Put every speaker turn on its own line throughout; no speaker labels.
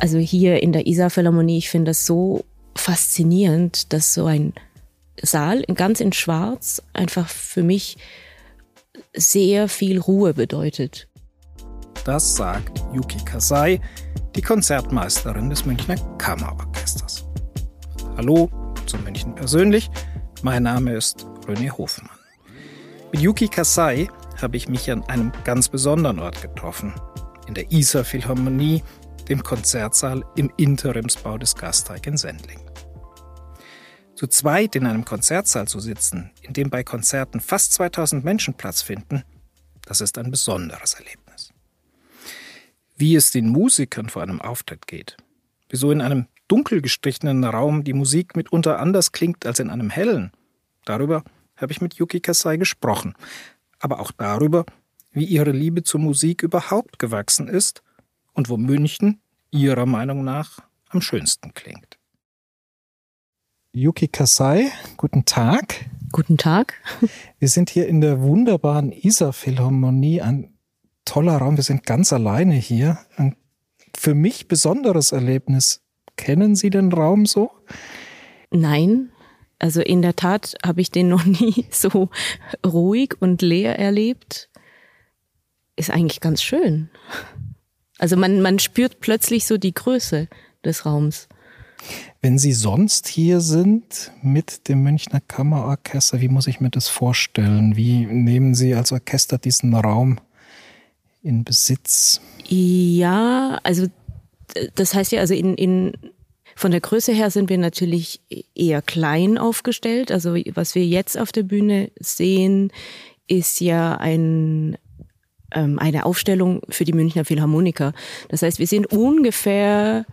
Also hier in der Isar Philharmonie, ich finde das so faszinierend, dass so ein Saal ganz in Schwarz einfach für mich sehr viel Ruhe bedeutet.
Das sagt Yuki Kasai, die Konzertmeisterin des Münchner Kammerorchesters. Hallo zu München persönlich. Mein Name ist René Hofmann. Mit Yuki Kasai habe ich mich an einem ganz besonderen Ort getroffen. In der Isar Philharmonie, dem Konzertsaal im Interimsbau des Gasteig in Sendling. Zu zweit in einem Konzertsaal zu sitzen, in dem bei Konzerten fast 2000 Menschen Platz finden, das ist ein besonderes Erlebnis. Wie es den Musikern vor einem Auftritt geht, wieso in einem dunkel gestrichenen Raum die Musik mitunter anders klingt als in einem hellen, darüber habe ich mit Yuki Kasai gesprochen, aber auch darüber, wie ihre Liebe zur Musik überhaupt gewachsen ist und wo München ihrer Meinung nach am schönsten klingt. Yuki Kasai, guten Tag.
Guten Tag.
Wir sind hier in der wunderbaren Isar Philharmonie, ein toller Raum. Wir sind ganz alleine hier. Ein für mich besonderes Erlebnis. Kennen Sie den Raum so?
Nein. Also in der Tat habe ich den noch nie so ruhig und leer erlebt. Ist eigentlich ganz schön. Also man, man spürt plötzlich so die Größe des Raums.
Wenn Sie sonst hier sind mit dem Münchner Kammerorchester, wie muss ich mir das vorstellen? Wie nehmen Sie als Orchester diesen Raum in Besitz?
Ja, also das heißt ja, also in, in von der Größe her sind wir natürlich eher klein aufgestellt. Also was wir jetzt auf der Bühne sehen, ist ja ein, eine Aufstellung für die Münchner Philharmoniker. Das heißt, wir sind ungefähr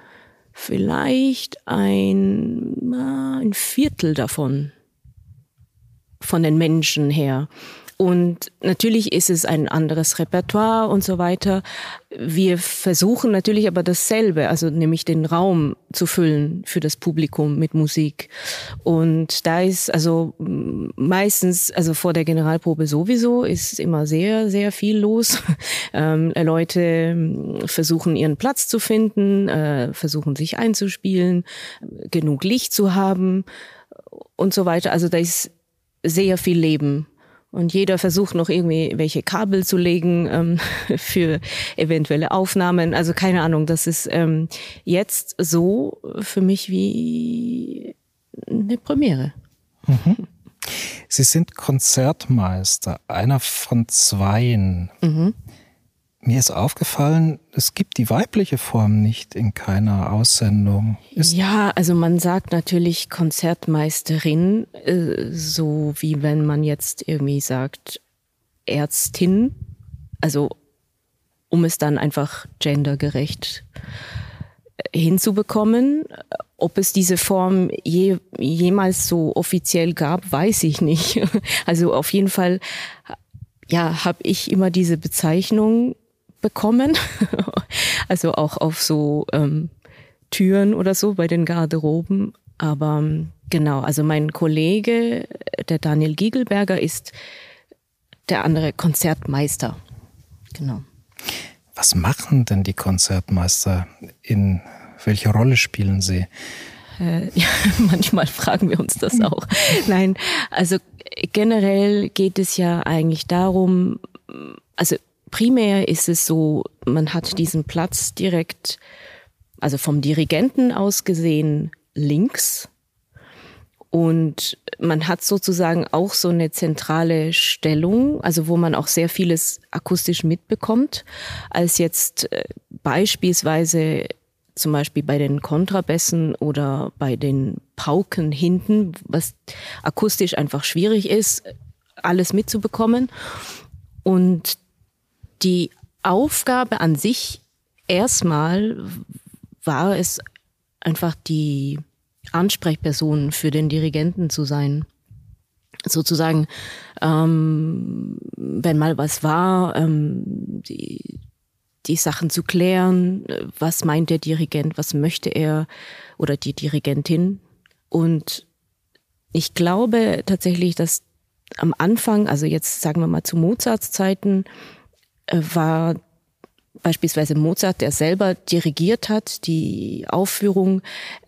vielleicht ein, ein Viertel davon, von den Menschen her. Und natürlich ist es ein anderes Repertoire und so weiter. Wir versuchen natürlich aber dasselbe, also nämlich den Raum zu füllen für das Publikum mit Musik. Und da ist also meistens, also vor der Generalprobe sowieso, ist immer sehr, sehr viel los. Ähm, Leute versuchen ihren Platz zu finden, äh, versuchen sich einzuspielen, genug Licht zu haben und so weiter. Also da ist sehr viel Leben und jeder versucht noch irgendwie welche Kabel zu legen ähm, für eventuelle Aufnahmen. Also keine Ahnung, das ist ähm, jetzt so für mich wie eine Premiere.
Mhm. Sie sind Konzertmeister, einer von zweien. Mhm. Mir ist aufgefallen, es gibt die weibliche Form nicht in keiner Aussendung.
Ist ja, also man sagt natürlich Konzertmeisterin, äh, so wie wenn man jetzt irgendwie sagt Ärztin, also um es dann einfach gendergerecht äh, hinzubekommen. Ob es diese Form je, jemals so offiziell gab, weiß ich nicht. Also auf jeden Fall, ja, habe ich immer diese Bezeichnung bekommen. also auch auf so ähm, Türen oder so bei den Garderoben. Aber ähm, genau, also mein Kollege, der Daniel Giegelberger, ist der andere Konzertmeister. Genau.
Was machen denn die Konzertmeister? In welche Rolle spielen sie?
Äh, ja, manchmal fragen wir uns das auch. Nein, also generell geht es ja eigentlich darum, also primär ist es so, man hat diesen Platz direkt, also vom Dirigenten aus gesehen, links. Und man hat sozusagen auch so eine zentrale Stellung, also wo man auch sehr vieles akustisch mitbekommt, als jetzt äh, beispielsweise zum Beispiel bei den Kontrabässen oder bei den Pauken hinten, was akustisch einfach schwierig ist, alles mitzubekommen. Und die Aufgabe an sich erstmal war es einfach die Ansprechperson für den Dirigenten zu sein. Sozusagen, ähm, wenn mal was war, ähm, die, die Sachen zu klären, was meint der Dirigent, was möchte er oder die Dirigentin. Und ich glaube tatsächlich, dass am Anfang, also jetzt sagen wir mal zu Mozarts Zeiten, äh, war beispielsweise Mozart, der selber dirigiert hat, die Aufführung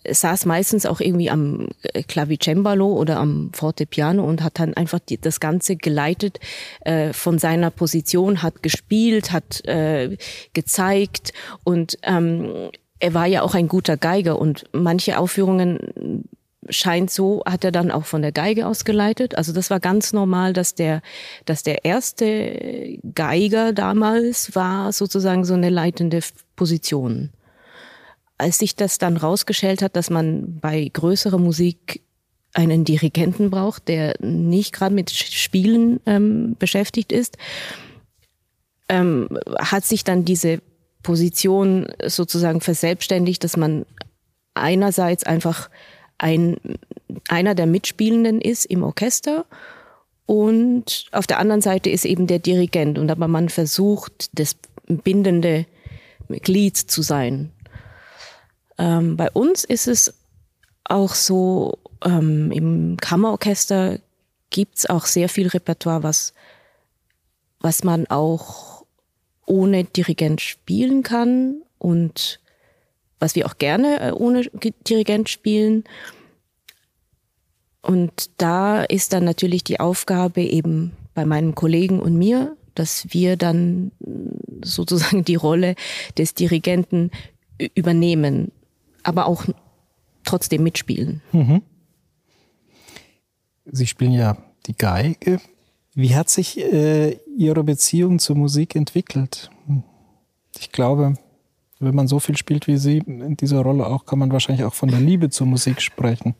saß meistens auch irgendwie am Clavicembalo oder am Fortepiano und hat dann einfach die, das Ganze geleitet äh, von seiner Position, hat gespielt, hat äh, gezeigt und ähm, er war ja auch ein guter Geiger und manche Aufführungen scheint so, hat er dann auch von der Geige aus geleitet. Also das war ganz normal, dass der, dass der erste Geiger damals war sozusagen so eine leitende Position. Als sich das dann rausgestellt hat, dass man bei größerer Musik einen Dirigenten braucht, der nicht gerade mit Spielen ähm, beschäftigt ist, ähm, hat sich dann diese Position sozusagen verselbstständigt, dass man einerseits einfach ein, einer der Mitspielenden ist im Orchester und auf der anderen Seite ist eben der Dirigent und aber man versucht, das bindende Glied zu sein. Ähm, bei uns ist es auch so, ähm, im Kammerorchester gibt's auch sehr viel Repertoire, was, was man auch ohne Dirigent spielen kann und was wir auch gerne äh, ohne Dirigent spielen. Und da ist dann natürlich die Aufgabe eben bei meinem Kollegen und mir, dass wir dann sozusagen die Rolle des Dirigenten übernehmen, aber auch trotzdem mitspielen. Mhm.
Sie spielen ja die Geige. Wie hat sich äh, Ihre Beziehung zur Musik entwickelt? Ich glaube, wenn man so viel spielt wie Sie in dieser Rolle auch, kann man wahrscheinlich auch von der Liebe zur Musik sprechen.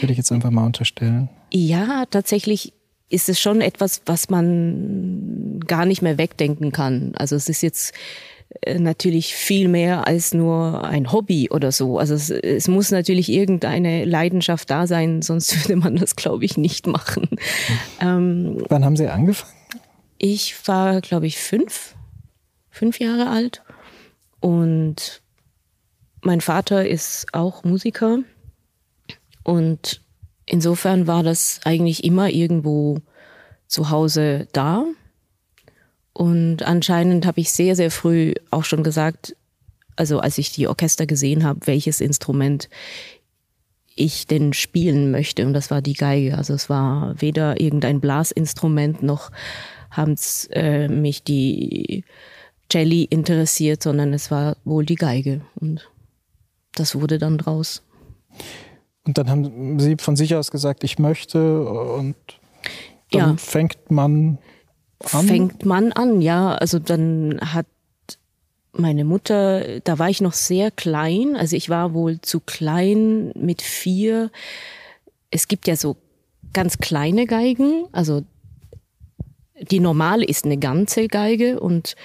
Würde ich jetzt einfach mal unterstellen.
Ja, tatsächlich ist es schon etwas, was man gar nicht mehr wegdenken kann. Also es ist jetzt äh, natürlich viel mehr als nur ein Hobby oder so. Also es, es muss natürlich irgendeine Leidenschaft da sein, sonst würde man das, glaube ich, nicht machen.
Ähm, Wann haben Sie angefangen?
Ich war, glaube ich, fünf, fünf Jahre alt. Und mein Vater ist auch Musiker. Und insofern war das eigentlich immer irgendwo zu Hause da. Und anscheinend habe ich sehr, sehr früh auch schon gesagt, also als ich die Orchester gesehen habe, welches Instrument ich denn spielen möchte. Und das war die Geige. Also es war weder irgendein Blasinstrument noch haben es äh, mich die Jelly interessiert, sondern es war wohl die Geige. Und das wurde dann draus.
Und dann haben Sie von sich aus gesagt, ich möchte und dann ja. fängt man an?
Fängt man an, ja. Also dann hat meine Mutter, da war ich noch sehr klein, also ich war wohl zu klein mit vier. Es gibt ja so ganz kleine Geigen, also die normale ist eine ganze Geige und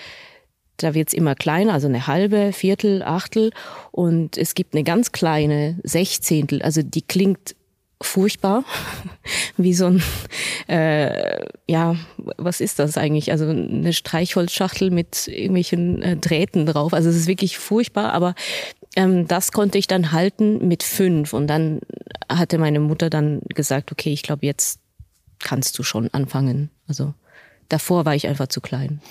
da wird's immer kleiner, also eine halbe, Viertel, Achtel. Und es gibt eine ganz kleine Sechzehntel, also die klingt furchtbar, wie so ein, äh, ja, was ist das eigentlich? Also eine Streichholzschachtel mit irgendwelchen äh, Drähten drauf. Also es ist wirklich furchtbar, aber ähm, das konnte ich dann halten mit fünf. Und dann hatte meine Mutter dann gesagt, okay, ich glaube, jetzt kannst du schon anfangen. Also davor war ich einfach zu klein.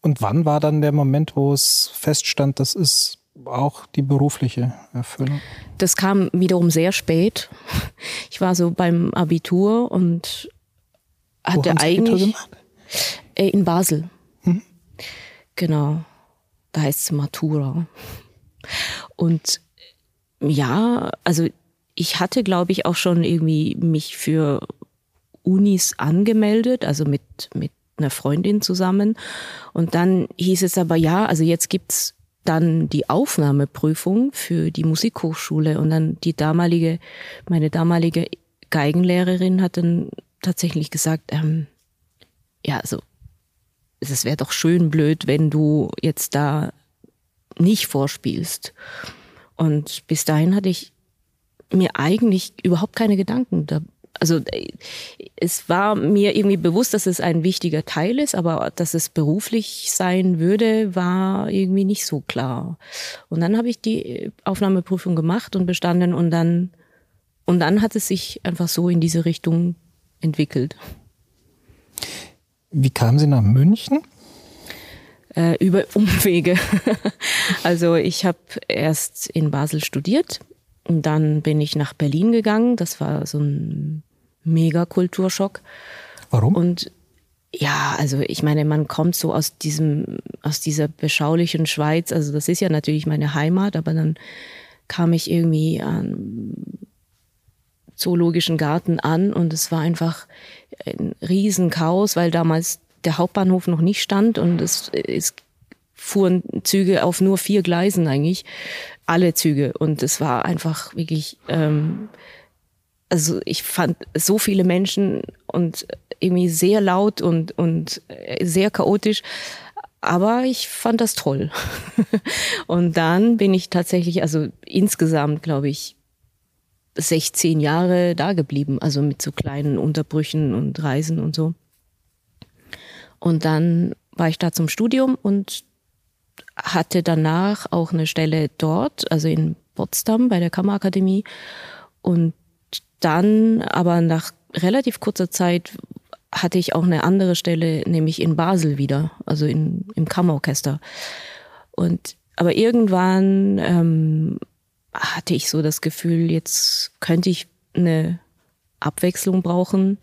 Und wann war dann der Moment, wo es feststand, das ist auch die berufliche Erfüllung?
Das kam wiederum sehr spät. Ich war so beim Abitur und hatte wo eigentlich gemacht? Äh, in Basel. Mhm. Genau. Da heißt es Matura. Und ja, also ich hatte, glaube ich, auch schon irgendwie mich für Unis angemeldet, also mit, mit einer Freundin zusammen. Und dann hieß es aber ja, also jetzt gibt's dann die Aufnahmeprüfung für die Musikhochschule und dann die damalige, meine damalige Geigenlehrerin hat dann tatsächlich gesagt, ähm, ja, also es wäre doch schön blöd, wenn du jetzt da nicht vorspielst. Und bis dahin hatte ich mir eigentlich überhaupt keine Gedanken also äh, es war mir irgendwie bewusst, dass es ein wichtiger Teil ist, aber dass es beruflich sein würde, war irgendwie nicht so klar. Und dann habe ich die Aufnahmeprüfung gemacht und bestanden und dann und dann hat es sich einfach so in diese Richtung entwickelt.
Wie kamen Sie nach München?
Äh, über Umwege. also ich habe erst in Basel studiert und dann bin ich nach Berlin gegangen. Das war so ein mega Kulturschock.
Warum?
Und ja, also ich meine, man kommt so aus diesem, aus dieser beschaulichen Schweiz. Also das ist ja natürlich meine Heimat, aber dann kam ich irgendwie an Zoologischen Garten an und es war einfach ein Riesenchaos, weil damals der Hauptbahnhof noch nicht stand und es, es fuhren Züge auf nur vier Gleisen eigentlich, alle Züge und es war einfach wirklich, ähm, also ich fand so viele Menschen und irgendwie sehr laut und, und sehr chaotisch. Aber ich fand das toll. und dann bin ich tatsächlich, also insgesamt, glaube ich, 16 Jahre da geblieben, also mit so kleinen Unterbrüchen und Reisen und so. Und dann war ich da zum Studium und hatte danach auch eine Stelle dort, also in Potsdam bei der Kammerakademie. Und dann, aber nach relativ kurzer Zeit, hatte ich auch eine andere Stelle, nämlich in Basel wieder, also in, im Kammerorchester. Und aber irgendwann ähm, hatte ich so das Gefühl, jetzt könnte ich eine Abwechslung brauchen.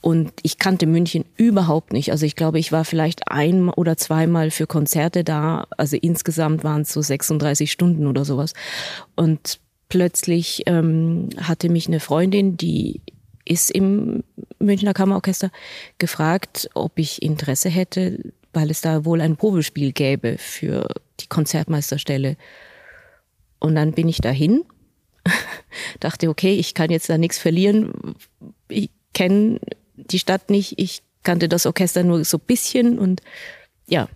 Und ich kannte München überhaupt nicht. Also ich glaube, ich war vielleicht ein oder zweimal für Konzerte da. Also insgesamt waren es so 36 Stunden oder sowas. Und plötzlich ähm, hatte mich eine Freundin, die ist im Münchner Kammerorchester, gefragt, ob ich Interesse hätte, weil es da wohl ein Probespiel gäbe für die Konzertmeisterstelle. Und dann bin ich dahin, dachte, okay, ich kann jetzt da nichts verlieren. Ich kenne die Stadt nicht, ich kannte das Orchester nur so bisschen und ja,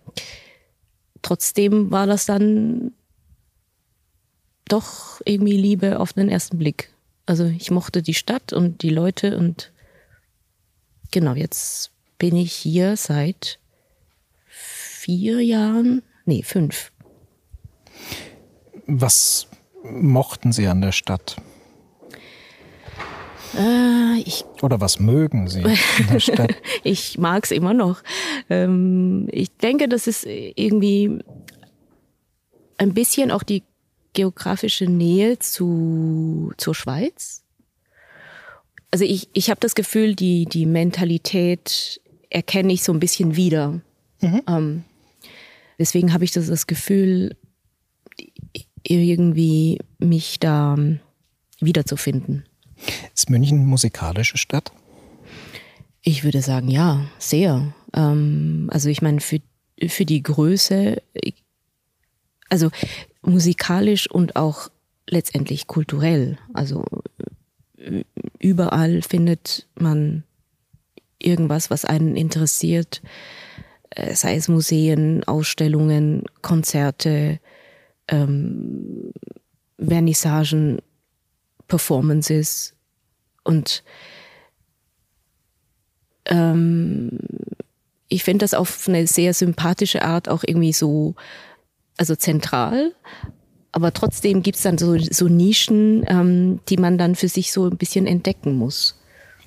trotzdem war das dann doch irgendwie Liebe auf den ersten Blick. Also ich mochte die Stadt und die Leute und genau, jetzt bin ich hier seit vier Jahren, nee, fünf.
Was mochten Sie an der Stadt?
Äh, ich,
Oder was mögen Sie in der Stadt?
ich mag es immer noch. Ähm, ich denke, das ist irgendwie ein bisschen auch die geografische Nähe zu, zur Schweiz. Also ich, ich habe das Gefühl, die, die Mentalität erkenne ich so ein bisschen wieder. Mhm. Ähm, deswegen habe ich das, das Gefühl, irgendwie mich da ähm, wiederzufinden.
Ist München eine musikalische Stadt?
Ich würde sagen, ja, sehr. Ähm, also ich meine, für, für die Größe, also musikalisch und auch letztendlich kulturell. Also überall findet man irgendwas, was einen interessiert, äh, sei es Museen, Ausstellungen, Konzerte, ähm, Vernissagen, Performances und ähm, ich finde das auf eine sehr sympathische Art auch irgendwie so, also zentral, aber trotzdem gibt es dann so, so Nischen, ähm, die man dann für sich so ein bisschen entdecken muss.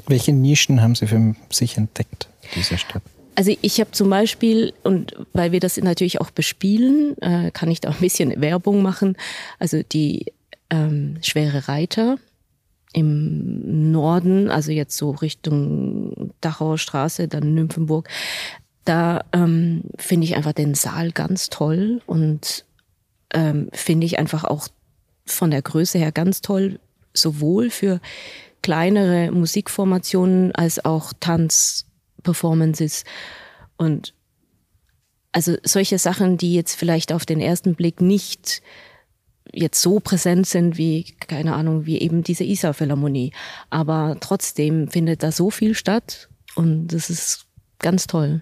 Welche Nischen haben Sie für sich entdeckt, diese Stadt?
Also ich habe zum Beispiel, und weil wir das natürlich auch bespielen, äh, kann ich da ein bisschen Werbung machen. Also die ähm, Schwere Reiter im Norden, also jetzt so Richtung Dachauer Straße, dann Nymphenburg, da ähm, finde ich einfach den Saal ganz toll und ähm, finde ich einfach auch von der Größe her ganz toll, sowohl für kleinere Musikformationen als auch Tanz Performances und also solche Sachen, die jetzt vielleicht auf den ersten Blick nicht jetzt so präsent sind wie, keine Ahnung, wie eben diese Isar-Philharmonie. Aber trotzdem findet da so viel statt und das ist ganz toll.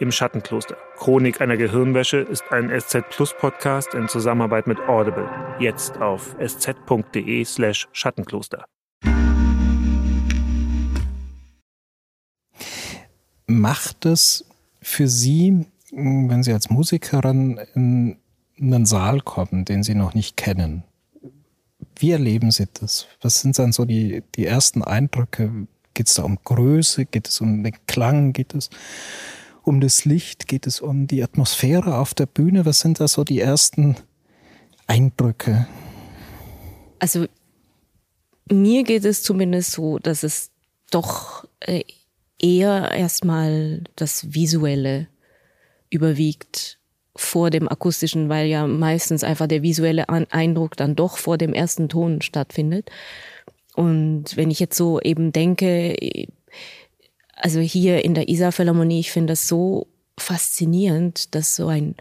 Im Schattenkloster. Chronik einer Gehirnwäsche ist ein SZ Plus Podcast in Zusammenarbeit mit Audible. Jetzt auf sz.de slash Schattenkloster.
Macht es für Sie, wenn Sie als Musikerin in einen Saal kommen, den Sie noch nicht kennen, wie erleben Sie das? Was sind dann so die, die ersten Eindrücke? Geht es da um Größe? Geht es um den Klang? Geht es um das Licht? Geht es um die Atmosphäre auf der Bühne? Was sind da so die ersten Eindrücke?
Also mir geht es zumindest so, dass es doch äh, eher erstmal das Visuelle überwiegt vor dem akustischen, weil ja meistens einfach der visuelle Eindruck dann doch vor dem ersten Ton stattfindet. Und wenn ich jetzt so eben denke, also hier in der Isar Philharmonie, ich finde das so faszinierend, dass so ein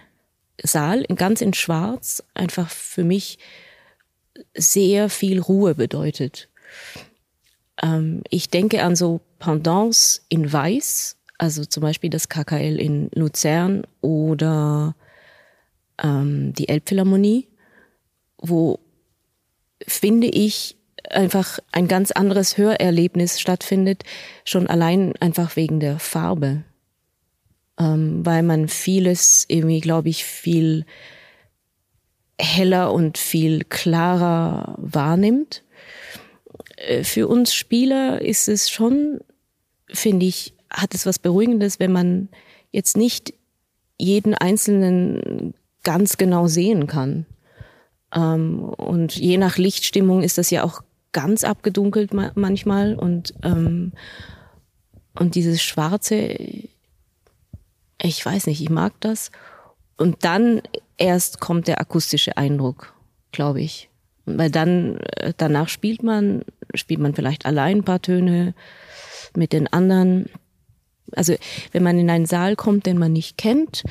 Saal ganz in Schwarz einfach für mich sehr viel Ruhe bedeutet. Ähm, ich denke an so Pendants in Weiß, also zum Beispiel das KKL in Luzern oder ähm, die Elbphilharmonie, wo finde ich einfach ein ganz anderes Hörerlebnis stattfindet, schon allein einfach wegen der Farbe, ähm, weil man vieles irgendwie, glaube ich, viel heller und viel klarer wahrnimmt. Äh, für uns Spieler ist es schon, finde ich, hat es was Beruhigendes, wenn man jetzt nicht jeden einzelnen ganz genau sehen kann. Ähm, und je nach Lichtstimmung ist das ja auch ganz abgedunkelt manchmal und ähm, und dieses Schwarze, ich weiß nicht, ich mag das. Und dann erst kommt der akustische Eindruck, glaube ich. Weil dann äh, danach spielt man, spielt man vielleicht allein ein paar Töne mit den anderen. Also wenn man in einen Saal kommt, den man nicht kennt,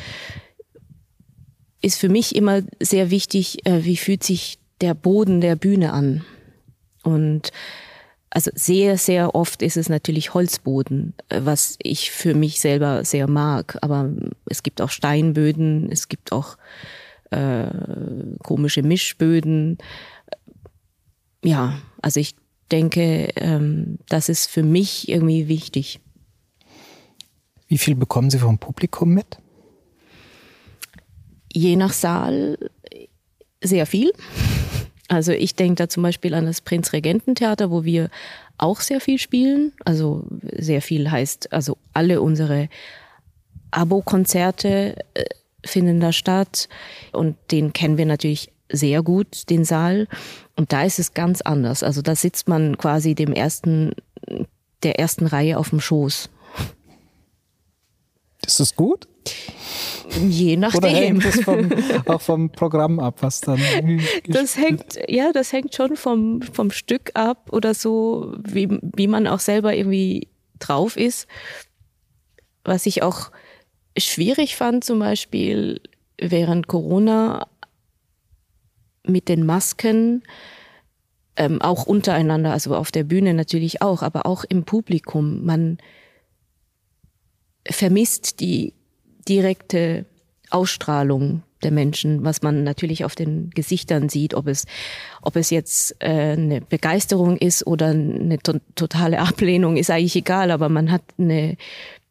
ist für mich immer sehr wichtig, äh, wie fühlt sich der Boden der Bühne an. Und also sehr, sehr oft ist es natürlich Holzboden, äh, was ich für mich selber sehr mag. Aber es gibt auch Steinböden, es gibt auch äh, komische Mischböden. Ja, also ich denke, ähm, das ist für mich irgendwie wichtig.
Wie viel bekommen Sie vom Publikum mit?
Je nach Saal sehr viel. Also ich denke da zum Beispiel an das Prinzregententheater, wo wir auch sehr viel spielen. Also sehr viel heißt, also alle unsere Abo-Konzerte äh, finden da statt und den kennen wir natürlich sehr gut, den Saal. Und da ist es ganz anders. Also da sitzt man quasi dem ersten, der ersten Reihe auf dem Schoß.
Ist das gut?
Je nachdem. Oder
hängt das vom, auch vom Programm ab, was dann.
Das hängt, ja, das hängt schon vom, vom Stück ab oder so, wie, wie man auch selber irgendwie drauf ist. Was ich auch schwierig fand, zum Beispiel während Corona mit den Masken, ähm, auch untereinander, also auf der Bühne natürlich auch, aber auch im Publikum. Man vermisst die direkte Ausstrahlung der Menschen, was man natürlich auf den Gesichtern sieht, ob es, ob es jetzt äh, eine Begeisterung ist oder eine to totale Ablehnung, ist eigentlich egal, aber man hat eine,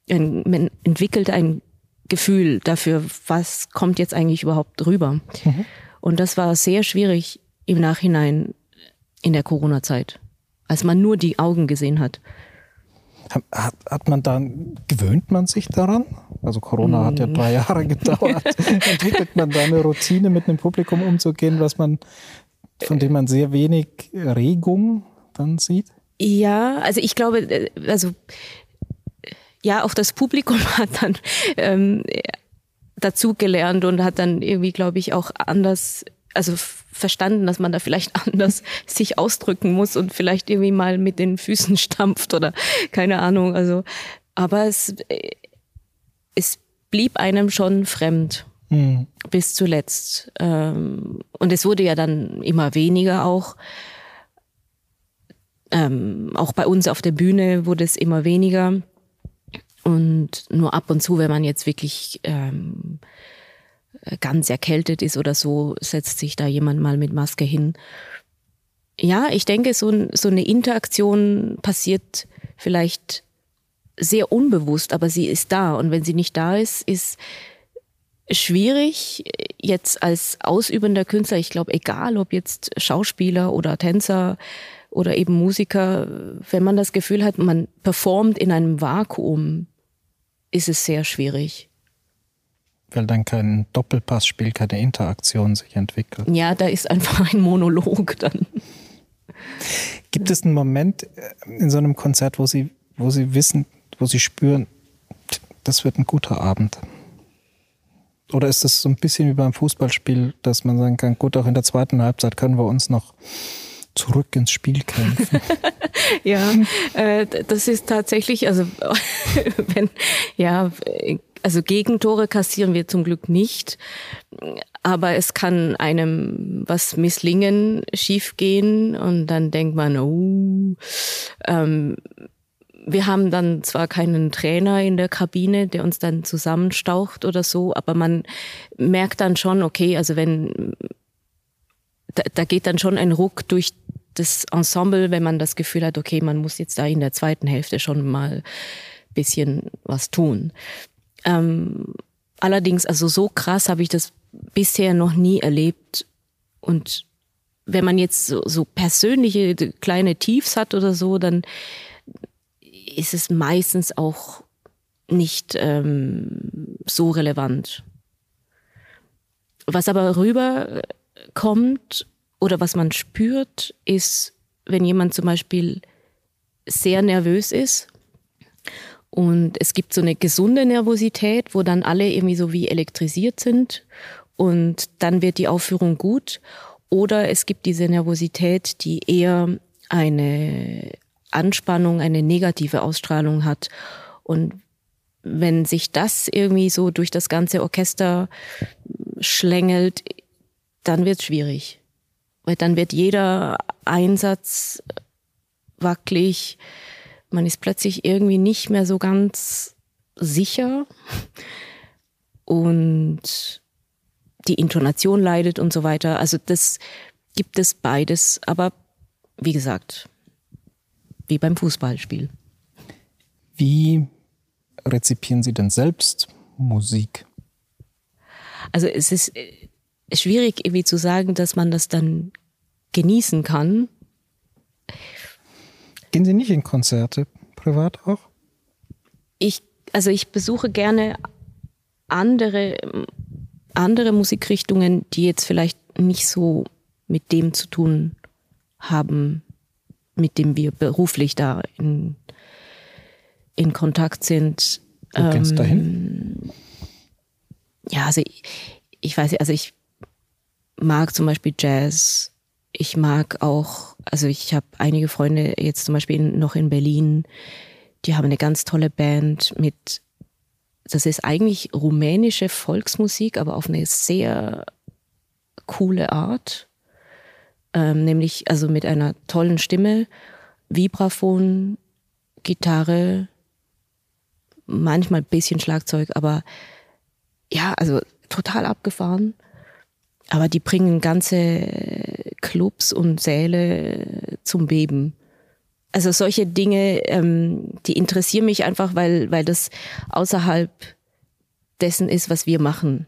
ein, man entwickelt ein Gefühl dafür, was kommt jetzt eigentlich überhaupt rüber. Mhm. Und das war sehr schwierig im Nachhinein in der Corona-Zeit, als man nur die Augen gesehen hat.
Hat, hat man dann, gewöhnt man sich daran? Also Corona hat ja mm. drei Jahre gedauert. Entwickelt man da eine Routine, mit einem Publikum umzugehen, was man, von dem man sehr wenig Regung dann sieht?
Ja, also ich glaube, äh, also ja, auch das Publikum hat dann ähm, dazu gelernt und hat dann irgendwie, glaube ich, auch anders also verstanden, dass man da vielleicht anders sich ausdrücken muss und vielleicht irgendwie mal mit den Füßen stampft oder keine Ahnung. Also, aber es, es blieb einem schon fremd mhm. bis zuletzt. Ähm, und es wurde ja dann immer weniger auch. Ähm, auch bei uns auf der Bühne wurde es immer weniger. Und nur ab und zu, wenn man jetzt wirklich ähm, ganz erkältet ist oder so, setzt sich da jemand mal mit Maske hin. Ja, ich denke, so, so eine Interaktion passiert vielleicht sehr unbewusst, aber sie ist da. Und wenn sie nicht da ist, ist schwierig jetzt als ausübender Künstler, ich glaube, egal ob jetzt Schauspieler oder Tänzer oder eben Musiker, wenn man das Gefühl hat, man performt in einem Vakuum, ist es sehr schwierig.
Weil dann kein Doppelpassspiel, keine Interaktion sich entwickelt.
Ja, da ist einfach ein Monolog dann.
Gibt es einen Moment äh, in so einem Konzert, wo Sie, wo Sie wissen, wo Sie spüren, das wird ein guter Abend? Oder ist das so ein bisschen wie beim Fußballspiel, dass man sagen kann, gut, auch in der zweiten Halbzeit können wir uns noch zurück ins Spiel kämpfen?
ja, äh, das ist tatsächlich, also wenn, ja, also Gegentore kassieren wir zum Glück nicht, aber es kann einem was misslingen, schiefgehen und dann denkt man, oh, ähm, wir haben dann zwar keinen Trainer in der Kabine, der uns dann zusammenstaucht oder so, aber man merkt dann schon, okay, also wenn, da, da geht dann schon ein Ruck durch das Ensemble, wenn man das Gefühl hat, okay, man muss jetzt da in der zweiten Hälfte schon mal bisschen was tun. Ähm, allerdings, also so krass habe ich das bisher noch nie erlebt und wenn man jetzt so, so persönliche kleine Tiefs hat oder so, dann ist es meistens auch nicht ähm, so relevant. Was aber rüberkommt oder was man spürt, ist, wenn jemand zum Beispiel sehr nervös ist und es gibt so eine gesunde Nervosität, wo dann alle irgendwie so wie elektrisiert sind und dann wird die Aufführung gut. Oder es gibt diese Nervosität, die eher eine Anspannung, eine negative Ausstrahlung hat. Und wenn sich das irgendwie so durch das ganze Orchester schlängelt, dann wird es schwierig. Weil dann wird jeder Einsatz wackelig. Man ist plötzlich irgendwie nicht mehr so ganz sicher. Und die Intonation leidet und so weiter. Also das gibt es beides. Aber wie gesagt, wie beim Fußballspiel.
Wie rezipieren Sie denn selbst Musik?
Also es ist äh, schwierig irgendwie zu sagen, dass man das dann genießen kann.
Gehen Sie nicht in Konzerte, privat auch?
Ich, also ich besuche gerne andere, andere Musikrichtungen, die jetzt vielleicht nicht so mit dem zu tun haben, mit dem wir beruflich da in, in Kontakt sind.
Wo geht's dahin?
Ähm, ja, also ich, ich weiß, also ich mag zum Beispiel Jazz. Ich mag auch, also ich habe einige Freunde jetzt zum Beispiel noch in Berlin, die haben eine ganz tolle Band mit, das ist eigentlich rumänische Volksmusik, aber auf eine sehr coole Art ähm, nämlich also mit einer tollen Stimme, Vibraphon, Gitarre, manchmal ein bisschen Schlagzeug, aber ja, also total abgefahren. Aber die bringen ganze Clubs und Säle zum Beben. Also solche Dinge, ähm, die interessieren mich einfach, weil, weil das außerhalb dessen ist, was wir machen.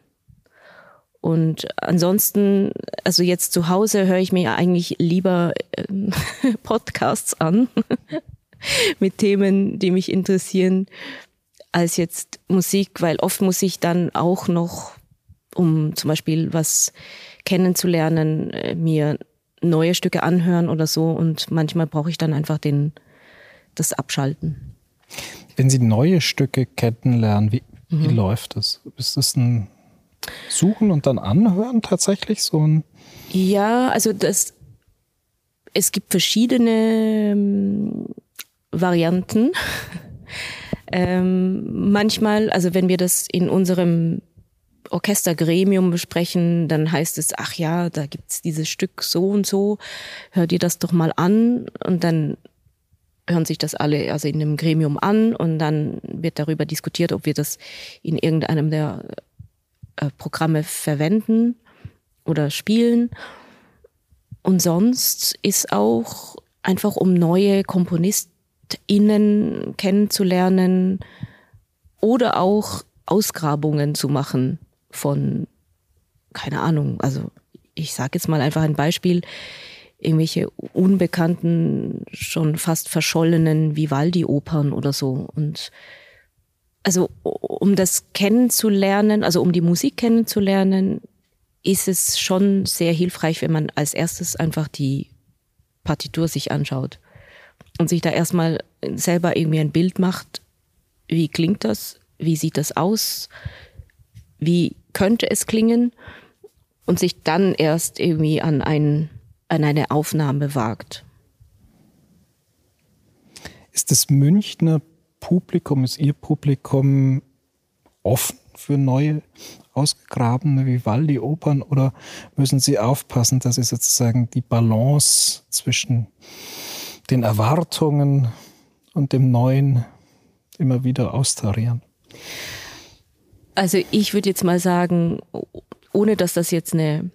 Und ansonsten, also jetzt zu Hause höre ich mir eigentlich lieber äh, Podcasts an mit Themen, die mich interessieren, als jetzt Musik, weil oft muss ich dann auch noch, um zum Beispiel was kennenzulernen, äh, mir neue Stücke anhören oder so. Und manchmal brauche ich dann einfach den, das Abschalten.
Wenn Sie neue Stücke kennenlernen, wie, mhm. wie läuft das? Ist das ein suchen und dann anhören tatsächlich so ein?
Ja, also das, es gibt verschiedene ähm, Varianten. ähm, manchmal, also wenn wir das in unserem Orchestergremium besprechen, dann heißt es, ach ja, da gibt's dieses Stück so und so, hör dir das doch mal an und dann hören sich das alle also in einem Gremium an und dann wird darüber diskutiert, ob wir das in irgendeinem der äh, Programme verwenden oder spielen. Und sonst ist auch einfach, um neue KomponistInnen kennenzulernen oder auch Ausgrabungen zu machen von, keine Ahnung, also ich sage jetzt mal einfach ein Beispiel, irgendwelche unbekannten, schon fast verschollenen Vivaldi-Opern oder so. Und also um das kennenzulernen, also um die Musik kennenzulernen, ist es schon sehr hilfreich, wenn man als erstes einfach die Partitur sich anschaut und sich da erstmal selber irgendwie ein Bild macht, wie klingt das, wie sieht das aus, wie könnte es klingen und sich dann erst irgendwie an, ein, an eine Aufnahme wagt.
Ist das Münchner Publikum, ist Ihr Publikum offen für neue ausgegrabene Vivaldi-Opern oder müssen Sie aufpassen, dass Sie sozusagen die Balance zwischen den Erwartungen und dem Neuen immer wieder austarieren?
Also ich würde jetzt mal sagen, ohne dass das jetzt eine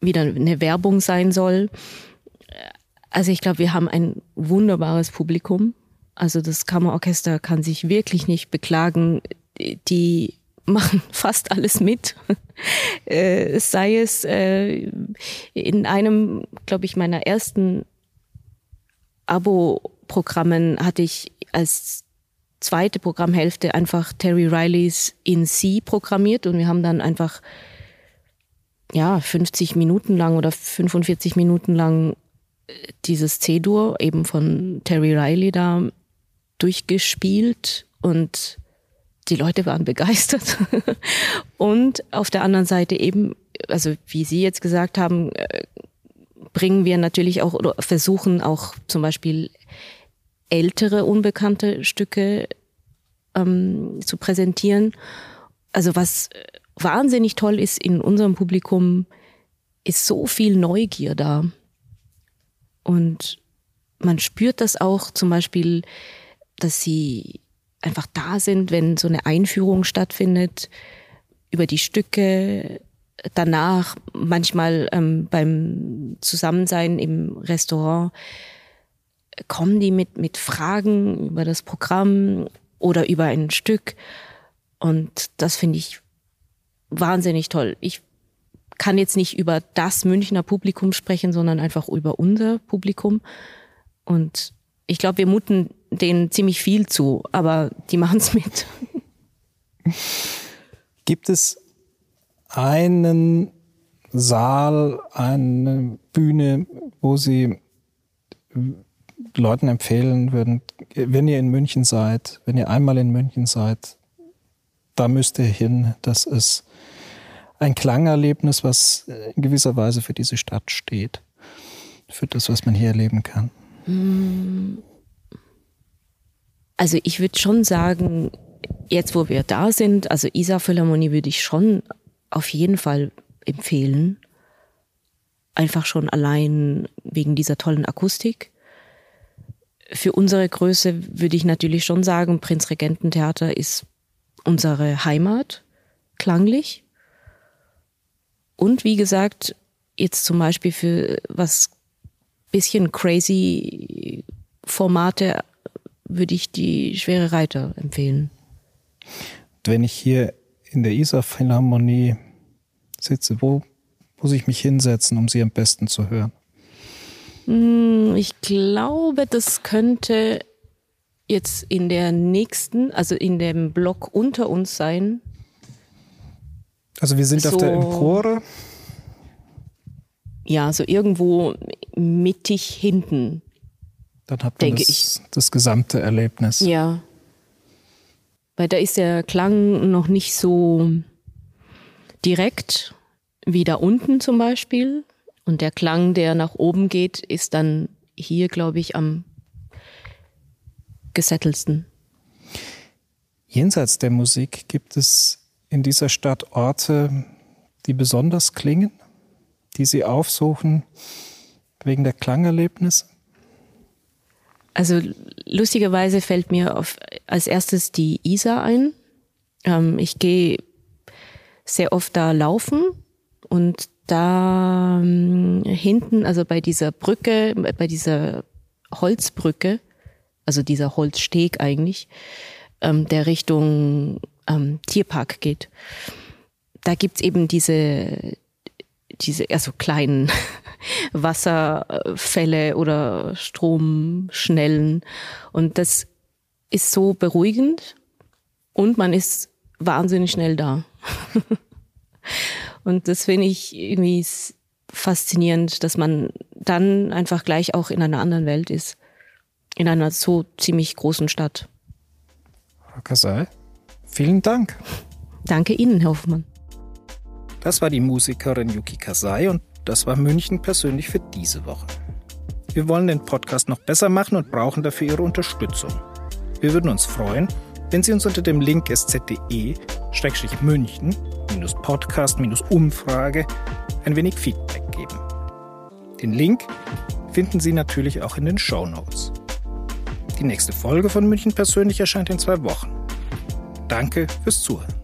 wieder eine Werbung sein soll. Also ich glaube, wir haben ein wunderbares Publikum. Also das Kammerorchester kann sich wirklich nicht beklagen. Die machen fast alles mit. äh, sei es äh, in einem, glaube ich, meiner ersten Abo-Programmen hatte ich als zweite Programmhälfte einfach Terry Rileys In C programmiert und wir haben dann einfach ja 50 Minuten lang oder 45 Minuten lang äh, dieses C-Dur eben von Terry Riley da durchgespielt und die Leute waren begeistert. und auf der anderen Seite eben, also wie Sie jetzt gesagt haben, äh, bringen wir natürlich auch oder versuchen auch zum Beispiel ältere unbekannte Stücke ähm, zu präsentieren. Also was wahnsinnig toll ist in unserem Publikum, ist so viel Neugier da. Und man spürt das auch zum Beispiel, dass sie einfach da sind, wenn so eine Einführung stattfindet über die Stücke. Danach manchmal ähm, beim Zusammensein im Restaurant kommen die mit, mit Fragen über das Programm oder über ein Stück. Und das finde ich wahnsinnig toll. Ich kann jetzt nicht über das Münchner Publikum sprechen, sondern einfach über unser Publikum. Und ich glaube, wir muten denen ziemlich viel zu, aber die machen es mit.
Gibt es einen Saal, eine Bühne, wo Sie Leuten empfehlen würden, wenn ihr in München seid, wenn ihr einmal in München seid, da müsst ihr hin. Das ist ein Klangerlebnis, was in gewisser Weise für diese Stadt steht, für das, was man hier erleben kann. Hm.
Also ich würde schon sagen, jetzt wo wir da sind, also Isar Philharmonie würde ich schon auf jeden Fall empfehlen. Einfach schon allein wegen dieser tollen Akustik. Für unsere Größe würde ich natürlich schon sagen, Prinzregententheater ist unsere Heimat, klanglich. Und wie gesagt, jetzt zum Beispiel für was bisschen crazy Formate würde ich die Schwere Reiter empfehlen.
Wenn ich hier in der Isar Philharmonie sitze, wo muss ich mich hinsetzen, um sie am besten zu hören?
Hm, ich glaube, das könnte jetzt in der nächsten, also in dem Block unter uns sein.
Also wir sind so, auf der Empore.
Ja, so irgendwo mittig hinten.
Dann hat man das, ich. das gesamte Erlebnis.
Ja. Weil da ist der Klang noch nicht so direkt wie da unten zum Beispiel. Und der Klang, der nach oben geht, ist dann hier, glaube ich, am gesettelsten.
Jenseits der Musik gibt es in dieser Stadt Orte, die besonders klingen, die Sie aufsuchen wegen der Klangerlebnisse?
Also lustigerweise fällt mir auf, als erstes die Isar ein. Ähm, ich gehe sehr oft da laufen und da ähm, hinten, also bei dieser Brücke, bei dieser Holzbrücke, also dieser Holzsteg eigentlich, ähm, der Richtung ähm, Tierpark geht. Da gibt's eben diese, diese also kleinen Wasserfälle oder Stromschnellen. Und das ist so beruhigend und man ist wahnsinnig schnell da. und das finde ich irgendwie faszinierend, dass man dann einfach gleich auch in einer anderen Welt ist. In einer so ziemlich großen Stadt.
Frau Kasai, vielen Dank.
Danke Ihnen, Herr Hoffmann.
Das war die Musikerin Yuki Kasai und das war München persönlich für diese Woche. Wir wollen den Podcast noch besser machen und brauchen dafür Ihre Unterstützung. Wir würden uns freuen, wenn Sie uns unter dem Link sz.de-münchen-podcast-umfrage ein wenig Feedback geben. Den Link finden Sie natürlich auch in den Show Notes. Die nächste Folge von München persönlich erscheint in zwei Wochen. Danke fürs Zuhören.